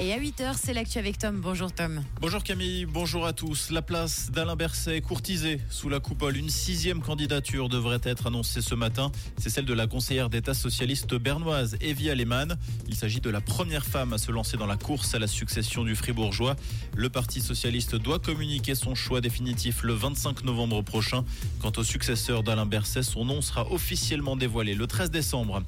Et à 8h, c'est l'actu avec Tom. Bonjour Tom. Bonjour Camille, bonjour à tous. La place d'Alain Berset courtisée sous la coupole. Une sixième candidature devrait être annoncée ce matin. C'est celle de la conseillère d'État socialiste bernoise, Evie Alemann. Il s'agit de la première femme à se lancer dans la course à la succession du Fribourgeois. Le Parti socialiste doit communiquer son choix définitif le 25 novembre prochain. Quant au successeur d'Alain Berset, son nom sera officiellement dévoilé le 13 décembre.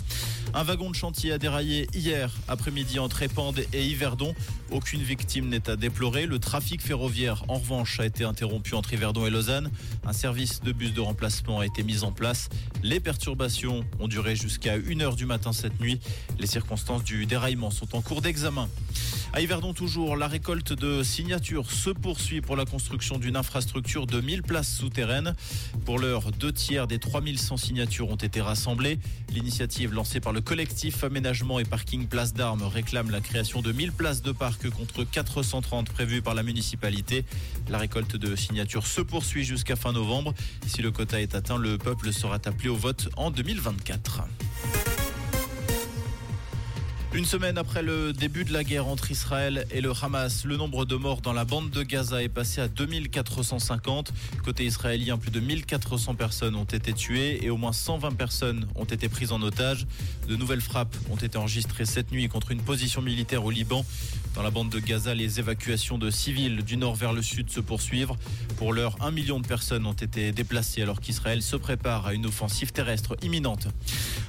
Un wagon de chantier a déraillé hier après-midi entre Épande et Yverdon. Aucune victime n'est à déplorer. Le trafic ferroviaire, en revanche, a été interrompu entre Yverdon et Lausanne. Un service de bus de remplacement a été mis en place. Les perturbations ont duré jusqu'à 1h du matin cette nuit. Les circonstances du déraillement sont en cours d'examen. À Yverdon toujours, la récolte de signatures se poursuit pour la construction d'une infrastructure de 1000 places souterraines. Pour l'heure, deux tiers des 3100 signatures ont été rassemblées. L'initiative lancée par le collectif Aménagement et Parking Place d'Armes réclame la création de 1000 places de parc contre 430 prévues par la municipalité. La récolte de signatures se poursuit jusqu'à fin novembre. Si le quota est atteint, le peuple sera appelé au vote en 2024. Une semaine après le début de la guerre entre Israël et le Hamas, le nombre de morts dans la bande de Gaza est passé à 2450. Côté israélien, plus de 1400 personnes ont été tuées et au moins 120 personnes ont été prises en otage. De nouvelles frappes ont été enregistrées cette nuit contre une position militaire au Liban. Dans la bande de Gaza, les évacuations de civils du nord vers le sud se poursuivent. Pour l'heure, un million de personnes ont été déplacées alors qu'Israël se prépare à une offensive terrestre imminente.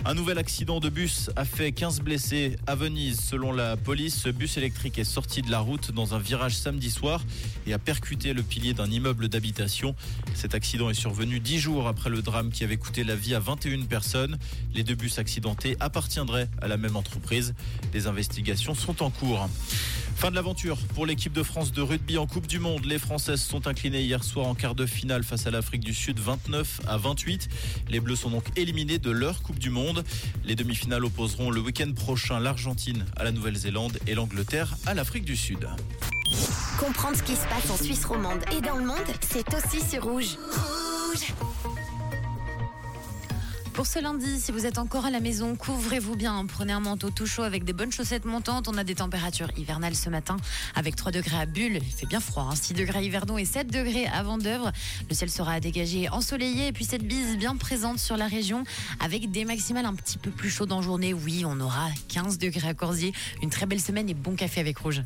Un nouvel accident de bus a fait 15 blessés Venise. Selon la police, ce bus électrique est sorti de la route dans un virage samedi soir et a percuté le pilier d'un immeuble d'habitation. Cet accident est survenu dix jours après le drame qui avait coûté la vie à 21 personnes. Les deux bus accidentés appartiendraient à la même entreprise. Les investigations sont en cours. Fin de l'aventure pour l'équipe de France de rugby en Coupe du Monde. Les Françaises sont inclinées hier soir en quart de finale face à l'Afrique du Sud 29 à 28. Les Bleus sont donc éliminés de leur Coupe du Monde. Les demi-finales opposeront le week-end prochain l'Argentine à la Nouvelle-Zélande et l'Angleterre à l'Afrique du Sud. Comprendre ce qui se passe en Suisse romande et dans le monde, c'est aussi sur Rouge. Rouge pour ce lundi, si vous êtes encore à la maison, couvrez-vous bien. Prenez un manteau tout chaud avec des bonnes chaussettes montantes. On a des températures hivernales ce matin avec 3 degrés à Bulle. Il fait bien froid. 6 hein. degrés à Yverdon et 7 degrés à Vendœuvre. Le ciel sera dégagé, ensoleillé. Et puis cette bise bien présente sur la région avec des maximales un petit peu plus chaudes en journée. Oui, on aura 15 degrés à Corsier. Une très belle semaine et bon café avec Rouge.